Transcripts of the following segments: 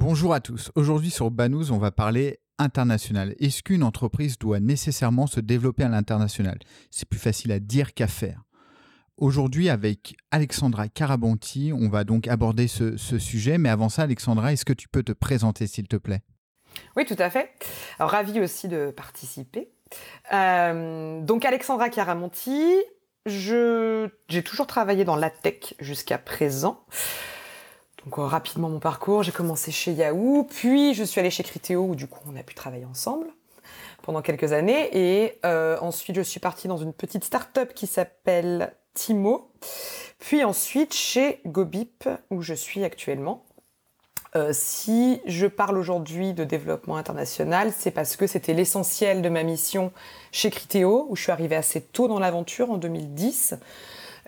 Bonjour à tous. Aujourd'hui sur Banous, on va parler international. Est-ce qu'une entreprise doit nécessairement se développer à l'international? C'est plus facile à dire qu'à faire. Aujourd'hui, avec Alexandra Carabonti, on va donc aborder ce, sujet. Mais avant ça, Alexandra, est-ce que tu peux te présenter, s'il te plaît? Oui, tout à fait. Ravi aussi de participer. Euh, donc, Alexandra Caramonti, j'ai toujours travaillé dans la tech jusqu'à présent. Donc euh, rapidement mon parcours, j'ai commencé chez Yahoo, puis je suis allée chez Criteo où du coup on a pu travailler ensemble pendant quelques années et euh, ensuite je suis partie dans une petite start-up qui s'appelle Timo, puis ensuite chez Gobip où je suis actuellement. Euh, si je parle aujourd'hui de développement international, c'est parce que c'était l'essentiel de ma mission chez Criteo, où je suis arrivée assez tôt dans l'aventure en 2010.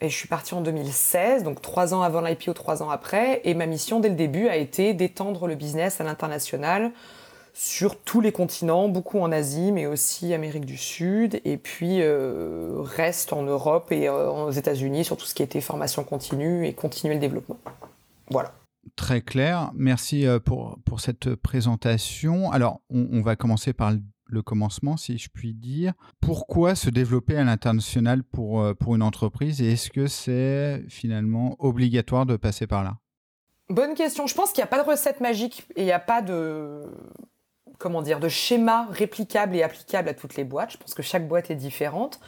Et je suis partie en 2016, donc trois ans avant l'IPO, trois ans après. Et ma mission dès le début a été d'étendre le business à l'international sur tous les continents, beaucoup en Asie, mais aussi Amérique du Sud, et puis euh, reste en Europe et euh, aux États-Unis sur tout ce qui était formation continue et continuer le développement. Voilà. Très clair. Merci euh, pour, pour cette présentation. Alors, on, on va commencer par le le commencement, si je puis dire. Pourquoi se développer à l'international pour, euh, pour une entreprise et est-ce que c'est finalement obligatoire de passer par là? Bonne question. Je pense qu'il n'y a pas de recette magique et il n'y a pas de comment dire de schéma réplicable et applicable à toutes les boîtes. Je pense que chaque boîte est différente.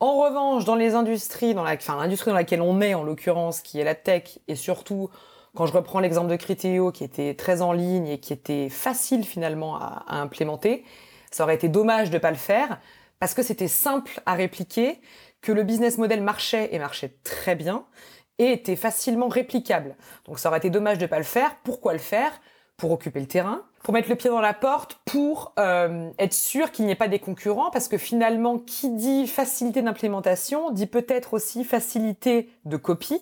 En revanche, dans les industries, dans la, enfin, l'industrie dans laquelle on est en l'occurrence, qui est la tech, et surtout quand je reprends l'exemple de Criteo, qui était très en ligne et qui était facile finalement à implémenter, ça aurait été dommage de pas le faire parce que c'était simple à répliquer, que le business model marchait et marchait très bien et était facilement réplicable. Donc ça aurait été dommage de pas le faire. Pourquoi le faire? Pour occuper le terrain, pour mettre le pied dans la porte, pour euh, être sûr qu'il n'y ait pas des concurrents, parce que finalement, qui dit facilité d'implémentation dit peut-être aussi facilité de copie.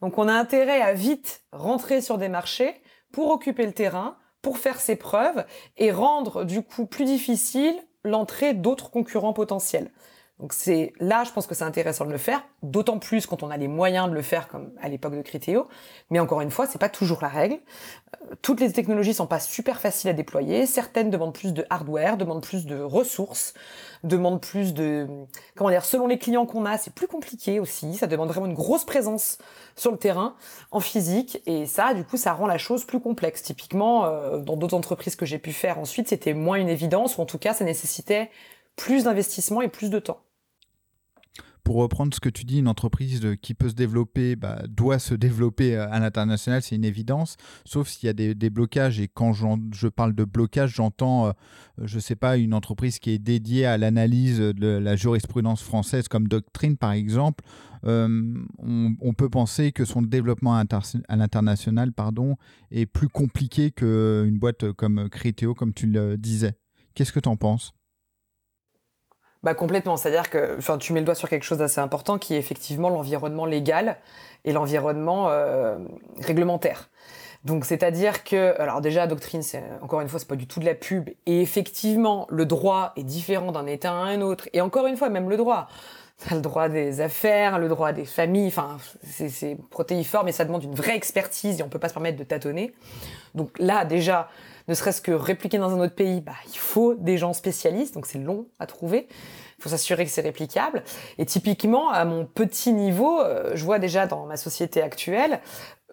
Donc on a intérêt à vite rentrer sur des marchés pour occuper le terrain, pour faire ses preuves et rendre du coup plus difficile l'entrée d'autres concurrents potentiels. Donc c'est là, je pense que c'est intéressant de le faire, d'autant plus quand on a les moyens de le faire, comme à l'époque de Criteo. Mais encore une fois, c'est pas toujours la règle. Euh, toutes les technologies sont pas super faciles à déployer. Certaines demandent plus de hardware, demandent plus de ressources, demandent plus de comment dire. Selon les clients qu'on a, c'est plus compliqué aussi. Ça demande vraiment une grosse présence sur le terrain, en physique, et ça, du coup, ça rend la chose plus complexe. Typiquement, euh, dans d'autres entreprises que j'ai pu faire ensuite, c'était moins une évidence, ou en tout cas, ça nécessitait plus d'investissement et plus de temps. Pour reprendre ce que tu dis, une entreprise qui peut se développer bah, doit se développer euh, à l'international, c'est une évidence, sauf s'il y a des, blocages. Et quand je parle de blocage, j'entends, euh, je ne sais pas, une entreprise qui est dédiée à l'analyse de la jurisprudence française comme Doctrine, par exemple. Euh, on, peut penser que son développement à l'international est plus compliqué qu'une boîte comme Criteo, comme tu le disais. Qu'est-ce que tu en penses? Bah complètement, c'est-à-dire que enfin tu mets le doigt sur quelque chose d'assez important qui est effectivement l'environnement légal et l'environnement euh, réglementaire. Donc c'est-à-dire que alors déjà doctrine c'est encore une fois c'est pas du tout de la pub et effectivement le droit est différent d'un état à un autre et encore une fois même le droit le droit des affaires, le droit des familles, enfin c'est protéiforme et ça demande une vraie expertise et on peut pas se permettre de tâtonner. Donc là déjà ne serait-ce que répliquer dans un autre pays, bah, il faut des gens spécialistes, donc c'est long à trouver. Il faut s'assurer que c'est réplicable. Et typiquement, à mon petit niveau, euh, je vois déjà dans ma société actuelle,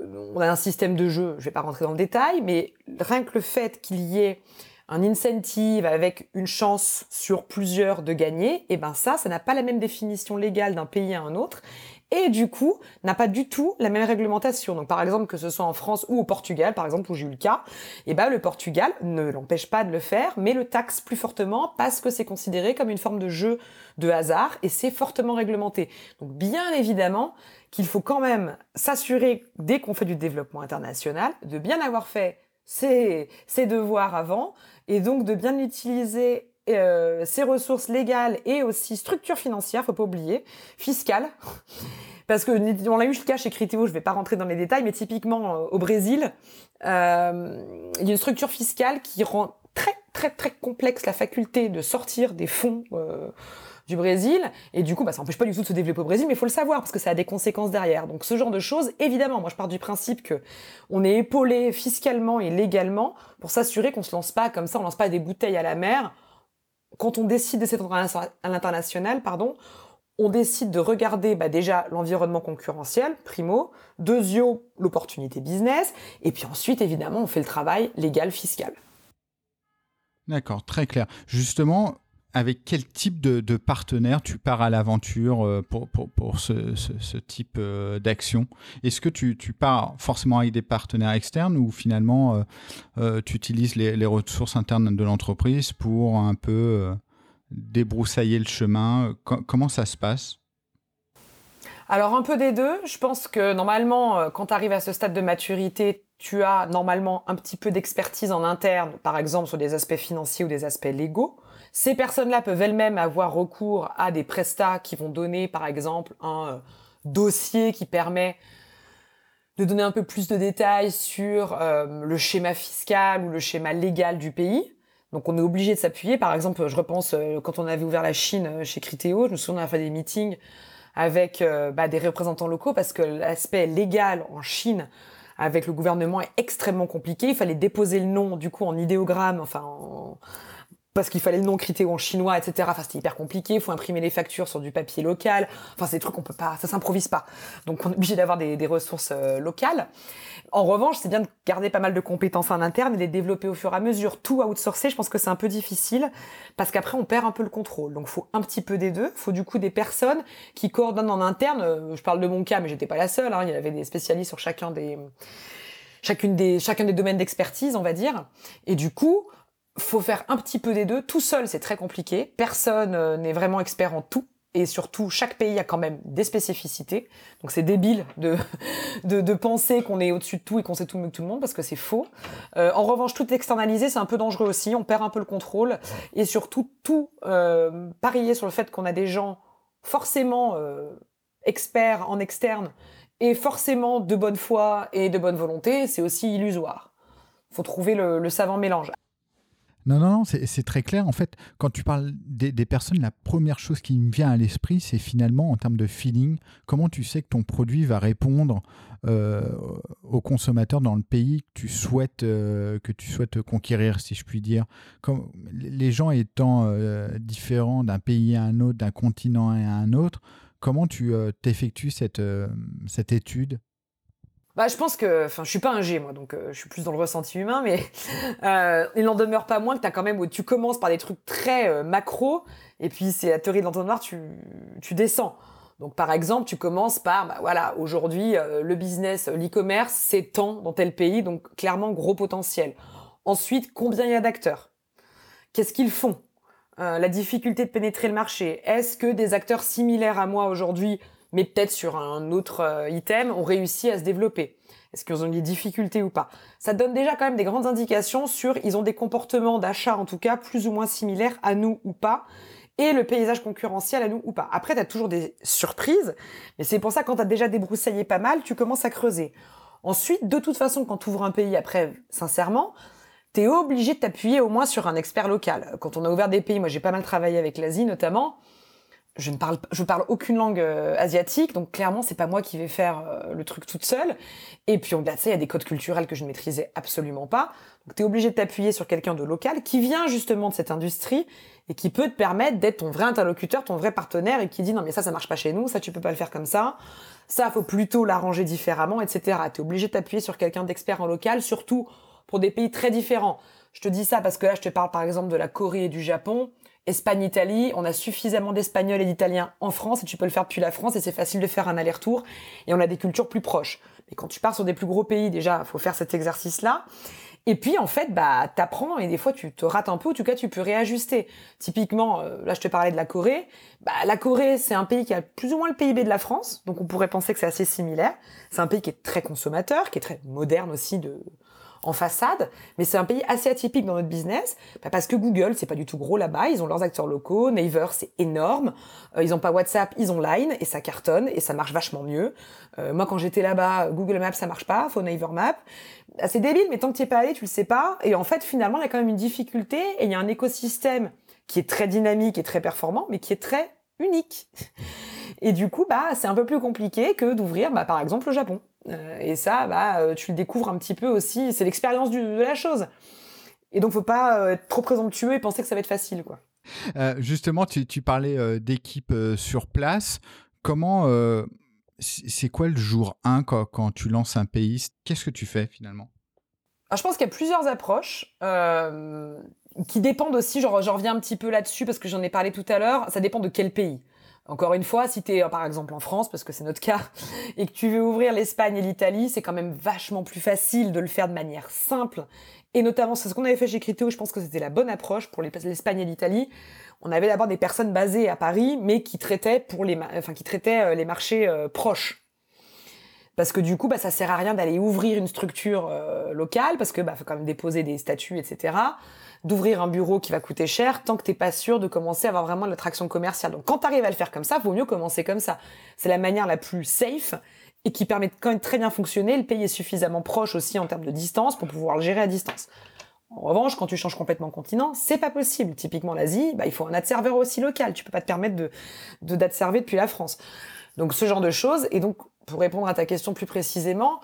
euh, on a un système de jeu, je vais pas rentrer dans le détail, mais rien que le fait qu'il y ait un incentive avec une chance sur plusieurs de gagner, et eh ben ça, ça n'a pas la même définition légale d'un pays à un autre. Et du coup n'a pas du tout la même réglementation. Donc par exemple que ce soit en France ou au Portugal, par exemple où j'ai eu le cas, eh ben le Portugal ne l'empêche pas de le faire, mais le taxe plus fortement parce que c'est considéré comme une forme de jeu de hasard et c'est fortement réglementé. Donc bien évidemment qu'il faut quand même s'assurer dès qu'on fait du développement international de bien avoir fait ses, ses devoirs avant et donc de bien utiliser euh, ses ressources légales et aussi structure financière, faut pas oublier, fiscale. Parce que on a eu le cas chez Criteo, je vais pas rentrer dans les détails, mais typiquement euh, au Brésil, euh, il y a une structure fiscale qui rend très très très complexe la faculté de sortir des fonds euh, du Brésil. Et du coup, bah, ça n'empêche pas du tout de se développer au Brésil, mais il faut le savoir parce que ça a des conséquences derrière. Donc ce genre de choses, évidemment, moi je pars du principe que on est épaulé fiscalement et légalement pour s'assurer qu'on se lance pas comme ça, on lance pas des bouteilles à la mer quand on décide de s'étendre à l'international, pardon, on décide de regarder bah, déjà l'environnement concurrentiel, primo, deuxièmement l'opportunité business, et puis ensuite évidemment on fait le travail légal fiscal. D'accord, très clair. Justement, avec quel type de, de partenaire tu pars à l'aventure euh, pour, pour, ce, type euh, d'action? Est-ce que tu, pars forcément avec des partenaires externes ou finalement euh, tu utilises les, ressources internes de l'entreprise pour un peu débroussailler le chemin? Comment ça se passe? Alors un peu des deux. Je pense que normalement, quand tu arrives à ce stade de maturité, tu as normalement un petit peu d'expertise en interne, par exemple sur des aspects financiers ou des aspects légaux. Ces personnes-là peuvent elles-mêmes avoir recours à des prestats qui vont donner, par exemple, un euh, dossier qui permet de donner un peu plus de détails sur euh, le schéma fiscal ou le schéma légal du pays. Donc on est obligé de s'appuyer. Par exemple, je repense euh, quand on avait ouvert la Chine chez Criteo, je me souviens on a fait des meetings avec bah, des représentants locaux parce que l'aspect légal en Chine avec le gouvernement est extrêmement compliqué. Il fallait déposer le nom du coup en idéogramme, enfin en, parce qu'il fallait le nom critéo en chinois, etc. Enfin, c'était hyper compliqué. Il faut imprimer les factures sur du papier local. Enfin, c'est des trucs qu'on peut pas, ça s'improvise pas. Donc, on est obligé d'avoir des, ressources euh, locales. En revanche, c'est bien de garder pas mal de compétences en interne et les développer au fur et à mesure. Tout outsourcer, je pense que c'est un peu difficile parce qu'après, on perd un peu le contrôle. Donc, faut un petit peu des deux. Faut du coup des personnes qui coordonnent en interne. Euh, je parle de mon cas, mais j'étais pas la seule. Hein. Il y avait des spécialistes sur chacun des chacune des chacun des domaines d'expertise, on va dire. Et du coup, faut faire un petit peu des deux. Tout seul, c'est très compliqué. Personne euh, n'est vraiment expert en tout. Et surtout, chaque pays a quand même des spécificités. Donc c'est débile de, de, penser qu'on est au-dessus de tout et qu'on sait tout mieux que tout le monde, parce que c'est faux. Euh, en revanche, tout externaliser, c'est un peu dangereux aussi. On perd un peu le contrôle. Et surtout, tout euh, parier sur le fait qu'on a des gens forcément experts en externe et forcément de bonne foi et de bonne volonté, c'est aussi illusoire. faut trouver le savant mélange. Non, non, non, c'est très clair. En fait, quand tu parles des, personnes, la première chose qui me vient à l'esprit, c'est finalement en termes de feeling, comment tu sais que ton produit va répondre euh, aux consommateurs dans le pays que tu souhaites, euh, que tu souhaites conquérir, si je puis dire. Comme, les gens étant euh, différents d'un pays à un autre, d'un continent à un autre, comment tu t'effectues cette, cette étude? Bah, je pense que, enfin, je suis pas un G, moi, donc euh, je suis plus dans le ressenti humain, mais euh, il n'en demeure pas moins que as quand même, tu commences par des trucs très euh, macro, et puis c'est la théorie de l'entonnoir, tu, tu descends. Donc par exemple, tu commences par, bah voilà, aujourd'hui, le business, l'e-commerce s'étend dans tel pays, donc clairement gros potentiel. Ensuite, combien il y a d'acteurs? Qu'est-ce qu'ils font? La difficulté de pénétrer le marché? Est-ce que des acteurs similaires à moi aujourd'hui mais peut-être sur un autre euh, item, ont réussi à se développer. Est-ce qu'ils ont des difficultés ou pas? Ça donne déjà quand même des grandes indications sur ils ont des comportements d'achat en tout cas plus ou moins similaires à nous ou pas et le paysage concurrentiel à nous ou pas. Après, tu as toujours des surprises, mais c'est pour ça quand tu as déjà débroussaillé pas mal, tu commences à creuser. Ensuite, de toute façon, quand tu ouvres un pays après, sincèrement, tu es obligé de t'appuyer au moins sur un expert local. Quand on a ouvert des pays, moi j'ai pas mal travaillé avec l'Asie notamment, je ne parle je parle aucune langue euh, asiatique donc clairement c'est pas moi qui vais faire euh, le truc toute seule. Et puis au-delà de ça il y a des codes culturels que je ne maîtrisais absolument pas. Donc tu es obligé de t'appuyer sur quelqu'un de local qui vient justement de cette industrie et qui peut te permettre d'être ton vrai interlocuteur ton vrai partenaire et qui dit non mais ça ça marche pas chez nous ça tu peux pas le faire comme ça. Ça faut plutôt l'arranger différemment etc tu es obligé de t'appuyer sur quelqu'un d'expert en local surtout pour des pays très différents. Je te dis ça parce que là je te parle par exemple de la Corée et du Japon Espagne-Italie, on a suffisamment d'Espagnols et d'Italiens en France et tu peux le faire depuis la France et c'est facile de faire un aller-retour et on a des cultures plus proches. Mais quand tu pars sur des plus gros pays, déjà, faut faire cet exercice-là. Et puis en fait, bah t'apprends et des fois tu te rates un peu. En tout cas, tu peux réajuster. Typiquement, euh, là je te parlais de la Corée. Bah la Corée, c'est un pays qui a plus ou moins le PIB de la France, donc on pourrait penser que c'est assez similaire. C'est un pays qui est très consommateur, qui est très moderne aussi de en façade, mais c'est un pays assez atypique dans notre business, bah, parce que Google, c'est pas du tout gros là-bas, ils ont leurs acteurs locaux, Naver, c'est énorme, euh, ils ont pas WhatsApp, ils ont Line, et ça cartonne, et ça marche vachement mieux. Euh, moi, quand j'étais là-bas, Google Maps, ça marche pas, faut Naver Map. Ah, c'est débile, mais tant que tu es pas allé, tu le sais pas, et en fait, finalement, il y a quand même une difficulté, et il y a un écosystème qui est très dynamique et très performant, mais qui est très unique. Et du coup, bah, c'est un peu plus compliqué que d'ouvrir, bah, par exemple, le Japon. Euh, et ça, bah, euh, tu le découvres un petit peu aussi. C'est l'expérience de la chose. Et donc, faut pas euh, être trop présomptueux et penser que ça va être facile, quoi. justement, tu, tu parlais d'équipe sur place. Comment, c'est quoi le jour 1 quand, quand tu lances un pays? Qu'est-ce que tu fais finalement? Alors, Je pense qu'il y a plusieurs approches qui dépendent aussi, genre, j'en reviens un petit peu là-dessus parce que j'en ai parlé tout à l'heure, ça dépend de quel pays. Encore une fois, si tu es par exemple en France, parce que c'est notre cas, et que tu veux ouvrir l'Espagne et l'Italie, c'est quand même vachement plus facile de le faire de manière simple. Et notamment, c'est ce qu'on avait fait chez Criteo, je pense que c'était la bonne approche pour l'Espagne et l'Italie. On avait d'abord des personnes basées à Paris, mais qui traitaient, pour les, enfin, qui traitaient euh, les marchés euh, proches. Parce que du coup, bah, ça sert à rien d'aller ouvrir une structure euh, locale, parce que bah, faut quand même déposer des statuts, etc d'ouvrir un bureau qui va coûter cher tant que t'es pas sûr de commencer à avoir vraiment de l'attraction commerciale. Donc quand tu arrives à le faire comme ça, vaut mieux commencer comme ça. C'est la manière la plus safe et qui permet quand même très bien fonctionner. Le pays est suffisamment proche aussi en termes de distance pour pouvoir le gérer à distance. En revanche, quand tu changes complètement continent, c'est pas possible. Typiquement l'Asie, bah, il faut un ad serveur aussi local. Tu peux pas te permettre de, de d'ad depuis la France. Donc ce genre de choses. Et donc, pour répondre à ta question plus précisément,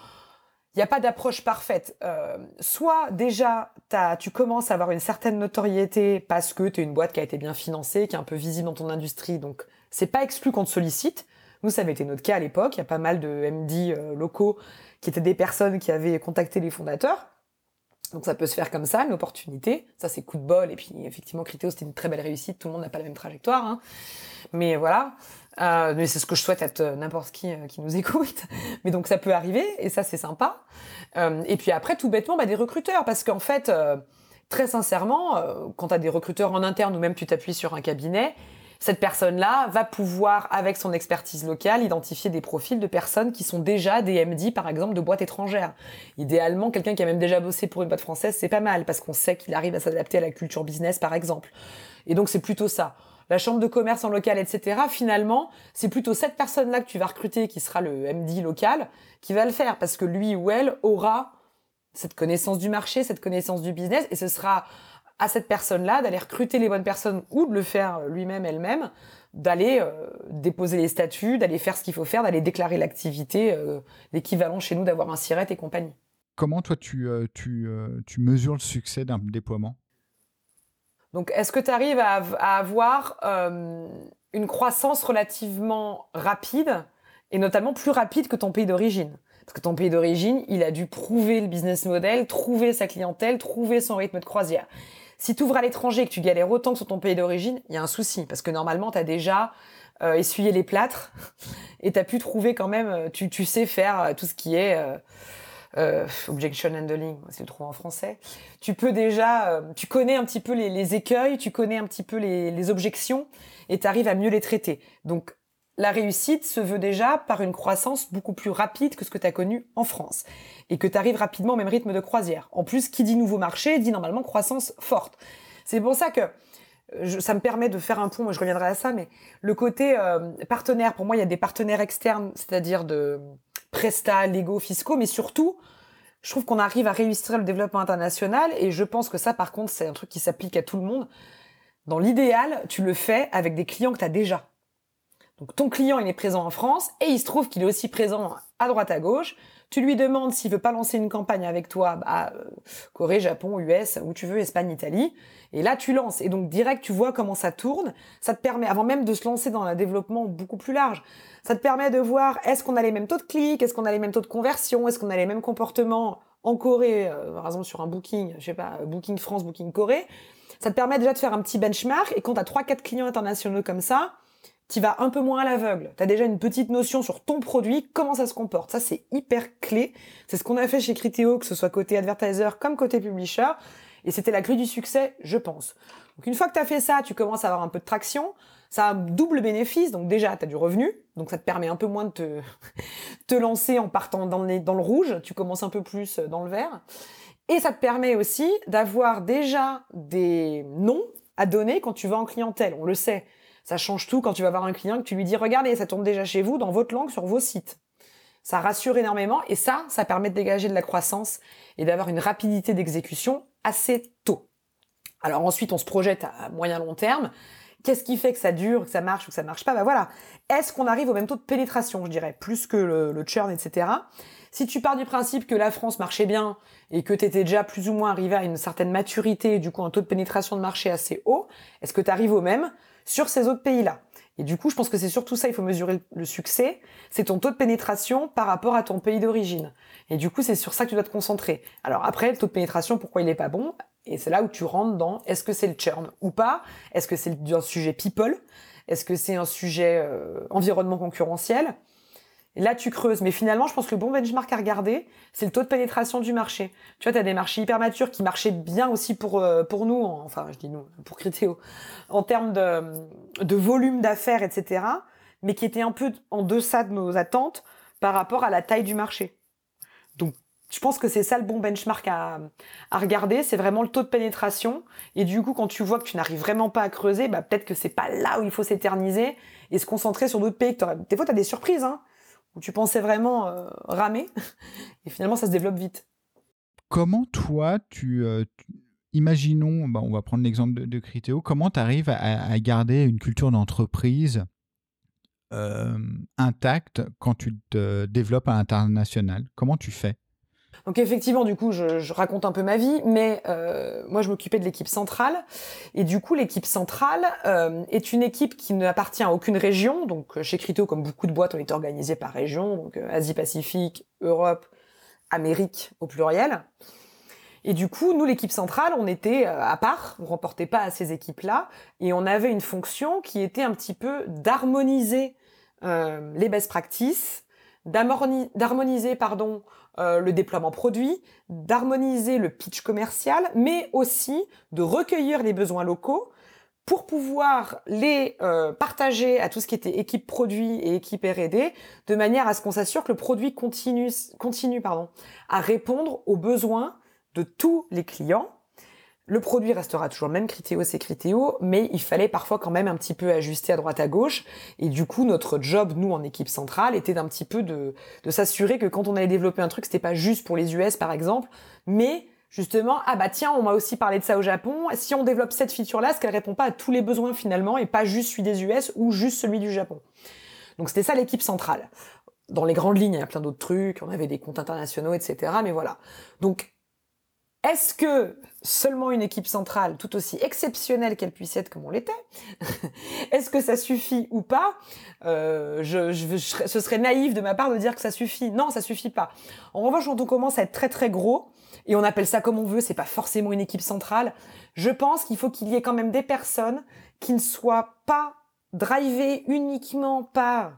il n'y a pas d'approche parfaite. Euh, soit déjà, tu commences à avoir une certaine notoriété parce que tu une boîte qui a été bien financée, qui est un peu visible dans ton industrie, donc c'est pas exclu qu'on te sollicite. Nous, ça avait été notre cas à l'époque. Il y a pas mal de MD euh, locaux qui étaient des personnes qui avaient contacté les fondateurs. Donc ça peut se faire comme ça, une opportunité. Ça, c'est coup de bol. Et puis, effectivement, Criteo, c'était une très belle réussite. Tout le monde n'a pas la même trajectoire. Hein. Mais voilà. Euh, mais c'est ce que je souhaite à n'importe qui euh, qui nous écoute. Mais donc ça peut arriver et ça c'est sympa. Euh, et puis après tout bêtement bah, des recruteurs parce qu'en fait très sincèrement quand tu as des recruteurs en interne ou même tu t'appuies sur un cabinet, cette personne-là va pouvoir avec son expertise locale identifier des profils de personnes qui sont déjà des MD par exemple de boîtes étrangères. Idéalement quelqu'un qui a même déjà bossé pour une boîte française c'est pas mal parce qu'on sait qu'il arrive à s'adapter à la culture business par exemple. Et donc c'est plutôt ça la chambre de commerce en local, etc. Finalement, c'est plutôt cette personne-là que tu vas recruter, qui sera le MD local, qui va le faire, parce que lui ou elle aura cette connaissance du marché, cette connaissance du business, et ce sera à cette personne-là d'aller recruter les bonnes personnes ou de le faire lui-même, elle-même, d'aller euh, déposer les statuts, d'aller faire ce qu'il faut faire, d'aller déclarer l'activité, euh, l'équivalent chez nous d'avoir un SIRET et compagnie. Comment toi tu, euh, tu, tu mesures le succès d'un déploiement? Donc, est-ce que tu arrives à, avoir euh, une croissance relativement rapide, et notamment plus rapide que ton pays d'origine? Parce que ton pays d'origine, il a dû prouver le business model, trouver sa clientèle, trouver son rythme de croisière. Si tu ouvres à l'étranger et que tu galères autant que sur ton pays d'origine, il y a un souci, parce que normalement, tu as déjà euh, essuyé les plâtres, et tu as pu trouver quand même, euh, tu, tu sais faire tout ce qui est euh, objection handling, c'est le trouve en français. Tu peux déjà, euh, tu connais un petit peu les, écueils, tu connais un petit peu les, objections et tu arrives à mieux les traiter. Donc la réussite se veut déjà par une croissance beaucoup plus rapide que ce que tu as connu en France et que tu arrives rapidement au même rythme de croisière. En plus, qui dit nouveau marché dit normalement croissance forte. C'est pour ça que euh, ça me permet de faire un pont, moi je reviendrai à ça, mais le côté partenaire, pour moi il y a des partenaires externes, c'est-à-dire de prestats, légaux, fiscaux, mais surtout, je trouve qu'on arrive à réussir le développement international et je pense que ça, par contre, c'est un truc qui s'applique à tout le monde. Dans l'idéal, tu le fais avec des clients que tu as déjà. Donc ton client, il est présent en France et il se trouve qu'il est aussi présent à droite à gauche. Tu lui demandes s'il veut pas lancer une campagne avec toi, bah, euh, Corée, Japon, US, où tu veux, Espagne, Italie. Et là, tu lances. Et donc, direct, tu vois comment ça tourne. Ça te permet, avant même de se lancer dans un développement beaucoup plus large, ça te permet de voir est-ce qu'on a les mêmes taux de clics, est-ce qu'on a les mêmes taux de conversion, est-ce qu'on a les mêmes comportements en Corée, euh, par exemple sur un Booking, je sais pas, Booking France, Booking Corée? Ça te permet déjà de faire un petit benchmark et quand tu as 3-4 clients internationaux comme ça, tu vas un peu moins à l'aveugle. Tu as déjà une petite notion sur ton produit, comment ça se comporte. Ça, c'est hyper clé. C'est ce qu'on a fait chez Criteo, que ce soit côté advertiser comme côté publisher. Et c'était la clé du succès, je pense. Donc une fois que tu as fait ça, tu commences à avoir un peu de traction. Ça a un double bénéfice. Donc déjà, tu as du revenu. Donc ça te permet un peu moins de te, te lancer en partant dans dans le rouge. Tu commences un peu plus dans le vert. Et ça te permet aussi d'avoir déjà des noms à donner quand tu vas en clientèle. On le sait. Ça change tout quand tu vas voir un client que tu lui dis regardez, ça tourne déjà chez vous dans votre langue sur vos sites. Ça rassure énormément et ça, ça permet de dégager de la croissance et d'avoir une rapidité d'exécution assez tôt. Alors ensuite, on se projette à moyen long terme. Qu'est-ce qui fait que ça dure, que ça marche ou que ça marche pas? Ben voilà. Est-ce qu'on arrive au même taux de pénétration, je dirais, plus que le, churn, etc. Si tu pars du principe que la France marchait bien et que tu étais déjà plus ou moins arrivé à une certaine maturité du coup un taux de pénétration de marché assez haut, est-ce que tu arrives au même? Sur ces autres pays-là. Et du coup, je pense que c'est surtout ça, il faut mesurer le succès, c'est ton taux de pénétration par rapport à ton pays d'origine. Et du coup, c'est sur ça que tu dois te concentrer. Alors après, le taux de pénétration, pourquoi il n'est pas bon? Et c'est là où tu rentres dans est-ce que c'est le churn ou pas? Est-ce que c'est un sujet people? Est-ce que c'est un sujet euh, environnement concurrentiel? Là, tu creuses. Mais finalement, je pense que le bon benchmark à regarder, c'est le taux de pénétration du marché. Tu vois, tu as des marchés hyper matures qui marchaient bien aussi pour, euh, pour nous, enfin, je dis nous, pour Critéo, en termes de, volume d'affaires, etc., mais qui étaient un peu en deçà de nos attentes par rapport à la taille du marché. Donc, je pense que c'est ça le bon benchmark à, à regarder, c'est vraiment le taux de pénétration. Et du coup, quand tu vois que tu n'arrives vraiment pas à creuser, bah, peut-être que c'est pas là où il faut s'éterniser et se concentrer sur d'autres pays. Des fois, tu as des surprises. Hein où tu pensais vraiment euh, ramer, et finalement ça se développe vite. Comment toi, tu, euh, imaginons, bah, on va prendre l'exemple de, de Criteo, comment tu arrives à, garder une culture d'entreprise euh, intacte quand tu te développes à l'international? Comment tu fais? Donc effectivement, du coup, je, raconte un peu ma vie, mais euh, moi, je m'occupais de l'équipe centrale. Et du coup, l'équipe centrale euh, est une équipe qui n'appartient à aucune région. Donc chez Crito, comme beaucoup de boîtes, on est organisé par région, donc euh, Asie-Pacifique, Europe, Amérique au pluriel. Et du coup, nous, l'équipe centrale, on était à part, on remportait pas à ces équipes-là, et on avait une fonction qui était un petit peu d'harmoniser les best practices, d'harmoniser pardon euh, le déploiement produit, d'harmoniser le pitch commercial, mais aussi de recueillir les besoins locaux pour pouvoir les euh, partager à tout ce qui était équipe produit et équipe R&D, de manière à ce qu'on s'assure que le produit continue, continue pardon, à répondre aux besoins de tous les clients le produit restera toujours le même, Critéo c'est Critéo, mais il fallait parfois quand même un petit peu ajuster à droite à gauche. Et du coup, notre job, nous, en équipe centrale, était d'un petit peu de, s'assurer que quand on allait développer un truc, c'était pas juste pour les US, par exemple, mais justement, ah bah tiens, on m'a aussi parlé de ça au Japon. Si on développe cette feature-là, est-ce qu'elle répond pas à tous les besoins finalement et pas juste celui des US ou juste celui du Japon? Donc c'était ça l'équipe centrale. Dans les grandes lignes, il y a plein d'autres trucs, on avait des comptes internationaux, etc. Mais voilà. Donc est-ce que seulement une équipe centrale, tout aussi exceptionnelle qu'elle puisse être comme on l'était, est-ce que ça suffit ou pas? Euh, je, Ce serait naïf de ma part de dire que ça suffit. Non, ça suffit pas. En revanche, quand on commence à être très très gros, et on appelle ça comme on veut, c'est pas forcément une équipe centrale, je pense qu'il faut qu'il y ait quand même des personnes qui ne soient pas drivées uniquement par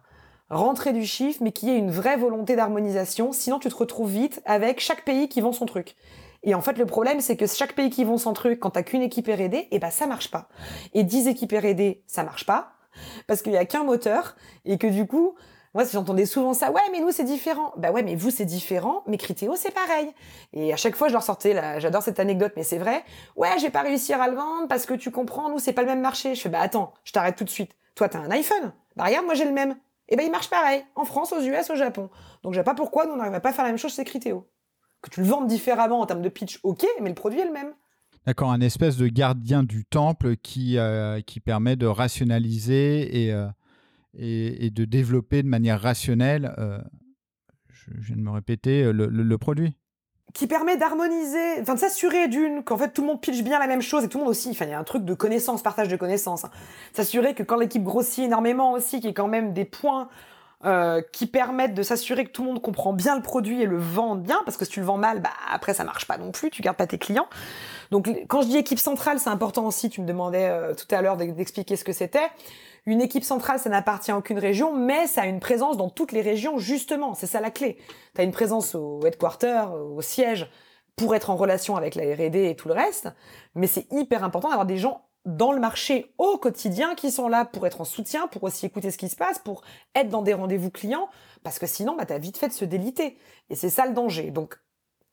rentrer du chiffre, mais qui aient une vraie volonté d'harmonisation. Sinon, tu te retrouves vite avec chaque pays qui vend son truc. Et en fait, le problème, c'est que chaque pays qui vont sans truc, quand t'as qu'une équipe R&D, eh ben, ça marche pas. Et 10 équipes R&D, ça marche pas. Parce qu'il y a qu'un moteur. Et que du coup, moi, j'entendais souvent ça, ouais, mais nous, c'est différent. Bah ouais, mais vous, c'est différent, mais Critéo, c'est pareil. Et à chaque fois, je leur sortais, là, j'adore cette anecdote, mais c'est vrai. Ouais, j'ai pas réussi à le vendre parce que tu comprends, nous, c'est pas le même marché. Je fais, bah attends, je t'arrête tout de suite. Toi, t'as un iPhone. Bah regarde, moi, j'ai le même. Et ben, il marche pareil. En France, aux US, au Japon. Donc, je sais pas pourquoi nous, on n'arrive pas à faire la même chose chez Critéo que tu le vendes différemment en termes de pitch, ok, mais le produit est le même. D'accord, un espèce de gardien du temple qui, euh, qui permet de rationaliser et, euh, et, de développer de manière rationnelle, euh, je, viens de me répéter, le, produit. Qui permet d'harmoniser, enfin de s'assurer d'une, qu'en fait tout le monde pitch bien la même chose et tout le monde aussi, enfin il y a un truc de connaissance, partage de connaissances. Hein. S'assurer que quand l'équipe grossit énormément aussi, qu'il y ait quand même des points euh, qui permettent de s'assurer que tout le monde comprend bien le produit et le vend bien, parce que si tu le vends mal, bah après ça marche pas non plus, tu gardes pas tes clients. Donc quand je dis équipe centrale, c'est important aussi. Tu me demandais euh, tout à l'heure d'expliquer ce que c'était. Une équipe centrale, ça n'appartient à aucune région, mais ça a une présence dans toutes les régions, justement. C'est ça la clé. Tu as une présence au headquarter, au siège, pour être en relation avec la R&D et tout le reste. Mais c'est hyper important d'avoir des gens dans le marché au quotidien qui sont là pour être en soutien, pour aussi écouter ce qui se passe, pour être dans des rendez-vous clients, parce que sinon, bah, tu as vite fait de se déliter. Et c'est ça le danger. Donc,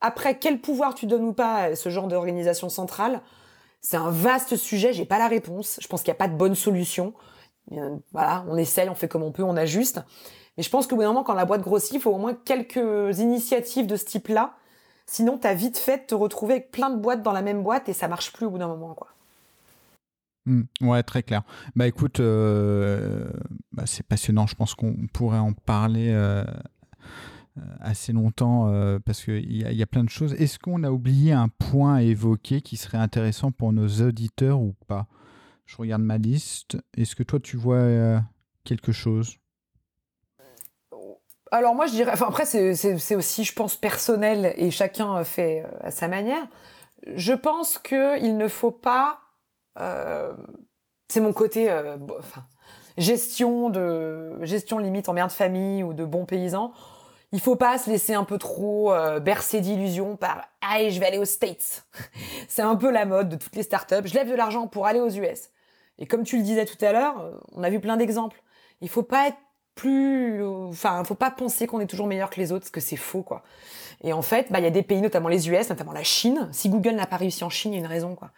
après, quel pouvoir tu donnes ou pas à ce genre d'organisation centrale C'est un vaste sujet, j'ai pas la réponse. Je pense qu'il n'y a pas de bonne solution. Voilà, on essaye, on fait comme on peut, on ajuste. Mais je pense que bout d'un moment, quand la boîte grossit, il faut au moins quelques initiatives de ce type-là. Sinon, tu as vite fait de te retrouver avec plein de boîtes dans la même boîte et ça marche plus au bout d'un moment, quoi. Mmh, ouais, très clair. Bah écoute, euh, bah, c'est passionnant. Je pense qu'on pourrait en parler euh, euh, assez longtemps parce qu'il y, y, a plein de choses. Est-ce qu'on a oublié un point à évoquer qui serait intéressant pour nos auditeurs ou pas? Je regarde ma liste. Est-ce que toi, tu vois quelque chose? Alors moi je dirais, enfin après c'est aussi je pense personnel et chacun fait à sa manière. Je pense qu'il ne faut pas c'est mon côté euh, gestion de gestion limite en mère de famille ou de bons paysans. Il faut pas se laisser un peu trop euh, bercer d'illusions par allez je vais aller aux States. c'est un peu la mode de toutes les startups. Je lève de l'argent pour aller aux US. Et comme tu le disais tout à l'heure, on a vu plein d'exemples. Il faut pas être plus, enfin, faut pas penser qu'on est toujours meilleur que les autres, parce que c'est faux, quoi. Et en fait, bah, il y a des pays, notamment les US, notamment la Chine. Si Google n'a pas réussi en Chine, il y a une raison, quoi.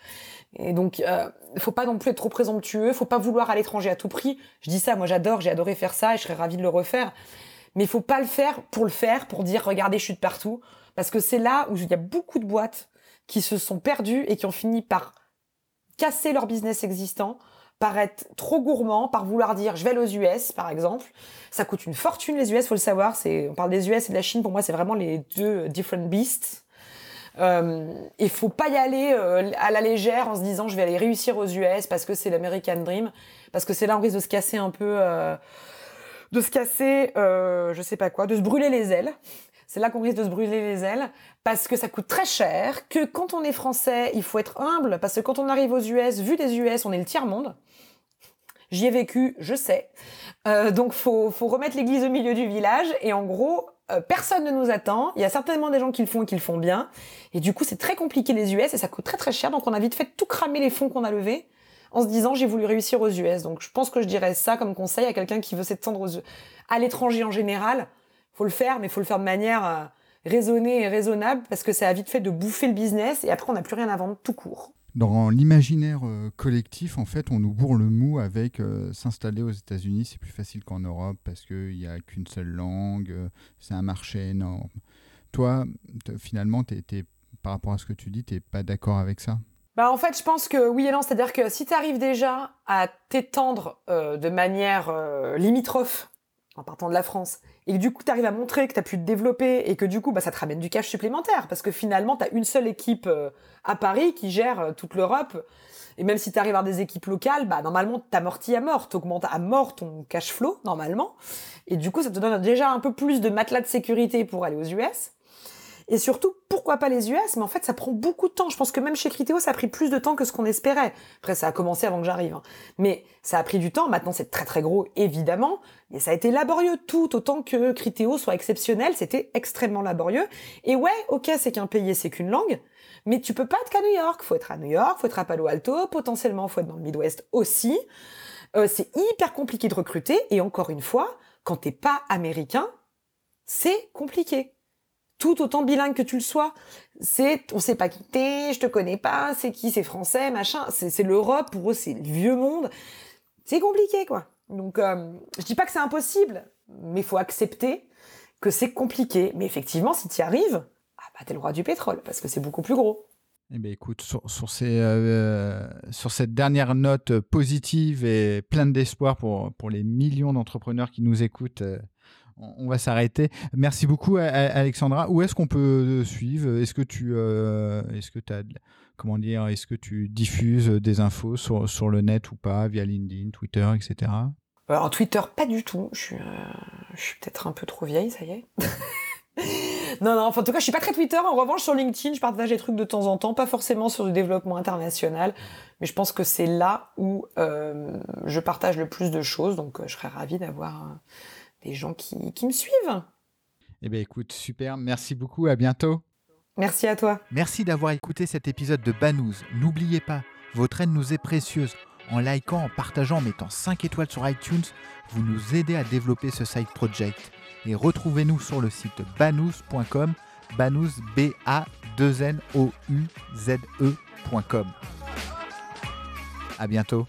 Et donc, euh, faut pas non plus être trop présomptueux, faut pas vouloir à l'étranger à tout prix. Je dis ça, moi j'adore, j'ai adoré faire ça et je serais ravie de le refaire. Mais faut pas le faire pour le faire, pour dire regardez, je suis de partout. Parce que c'est là où il y a beaucoup de boîtes qui se sont perdues et qui ont fini par casser leur business existant, par être trop gourmand, par vouloir dire je vais aller aux US par exemple. Ça coûte une fortune les US, faut le savoir. C'est, on parle des US et de la Chine, pour moi c'est vraiment les deux different beasts. Euh, il faut pas y aller euh, à la légère en se disant je vais aller réussir aux US parce que c'est l'American Dream, parce que c'est là on risque de se casser un peu, euh, de se casser, euh, je sais pas quoi, de se brûler les ailes. C'est là qu'on risque de se brûler les ailes parce que ça coûte très cher, que quand on est français, il faut être humble parce que quand on arrive aux US, vu des US, on est le tiers monde. J'y ai vécu, je sais. Euh, donc faut faut remettre l'église au milieu du village et en gros euh, personne ne nous attend. Il y a certainement des gens qui le font et qui le font bien. Et du coup, c'est très compliqué les US et ça coûte très très cher. Donc on a vite fait tout cramer les fonds qu'on a levés en se disant j'ai voulu réussir aux US. Donc je pense que je dirais ça comme conseil à quelqu'un qui veut s'étendre aux... à l'étranger en général. Faut le faire, mais faut le faire de manière euh, raisonnée et raisonnable parce que ça a vite fait de bouffer le business et après on n'a plus rien à vendre tout court dans l'imaginaire euh, collectif, en fait, on nous bourre le mou avec euh, s'installer aux États-Unis, c'est plus facile qu'en Europe parce qu'il n'y a qu'une seule langue, euh, c'est un marché énorme. Toi, finalement, par rapport à ce que tu dis, tu n'es pas d'accord avec ça? Bah en fait, je pense que oui et non. C'est-à-dire que si tu arrives déjà à t'étendre de manière limitrophe en partant de la France, et que du coup tu arrives à montrer que tu as pu te développer et que du coup bah, ça te ramène du cash supplémentaire, parce que finalement tu as une seule équipe euh, à Paris qui gère euh, toute l'Europe, et même si tu arrives à des équipes locales, bah normalement t'amortis à mort, t'augmentes à mort ton cash flow normalement, et du coup ça te donne déjà un peu plus de matelas de sécurité pour aller aux US. Et surtout, pourquoi pas les US Mais en fait, ça prend beaucoup de temps. Je pense que même chez Criteo, ça a pris plus de temps que ce qu'on espérait. Après, ça a commencé avant que j'arrive. Hein. Mais ça a pris du temps. Maintenant, c'est très très gros, évidemment. Mais ça a été laborieux. Tout autant que Criteo soit exceptionnel, c'était extrêmement laborieux. Et ouais, ok, c'est qu'un pays et c'est qu'une langue. Mais tu peux pas être qu'à New York. Faut être à New York, faut être à Palo Alto. Potentiellement, faut être dans le Midwest aussi. Euh, c'est hyper compliqué de recruter. Et encore une fois, quand t'es pas américain, c'est compliqué tout autant bilingue que tu le sois. C'est, on sait pas qui t'es, je te connais pas, c'est qui, c'est français, machin. C'est l'Europe, pour eux, c'est le vieux monde. C'est compliqué, quoi. Donc, euh, je dis pas que c'est impossible, mais faut accepter que c'est compliqué. Mais effectivement, si tu y arrives, ah bah, t'es le roi du pétrole, parce que c'est beaucoup plus gros. Eh bien, écoute, sur, ces, euh, sur cette dernière note positive et pleine d'espoir pour, les millions d'entrepreneurs qui nous écoutent, euh, on va s'arrêter. Merci beaucoup, Alexandra. Où est-ce qu'on peut suivre? Est-ce que tu, euh, est-ce que as, comment dire, est-ce que tu diffuses des infos sur, le net ou pas via LinkedIn, Twitter, etc. Alors Twitter, pas du tout. Je suis, je suis peut-être un peu trop vieille, ça y est. non, non, enfin, en tout cas, je suis pas très Twitter. En revanche, sur LinkedIn, je partage des trucs de temps en temps, pas forcément sur le développement international, mais je pense que c'est là où euh, je partage le plus de choses. Donc, euh, je serais ravie d'avoir des gens qui, qui me suivent. Eh bien, écoute, super. Merci beaucoup. À bientôt. Merci à toi. Merci d'avoir écouté cet épisode de Banous. N'oubliez pas, votre aide nous est précieuse. En likant, en partageant, en mettant 5 étoiles sur iTunes, vous nous aidez à développer ce side project et retrouvez-nous sur le site banous.com, banous b a 2 n o u z e.com. À bientôt.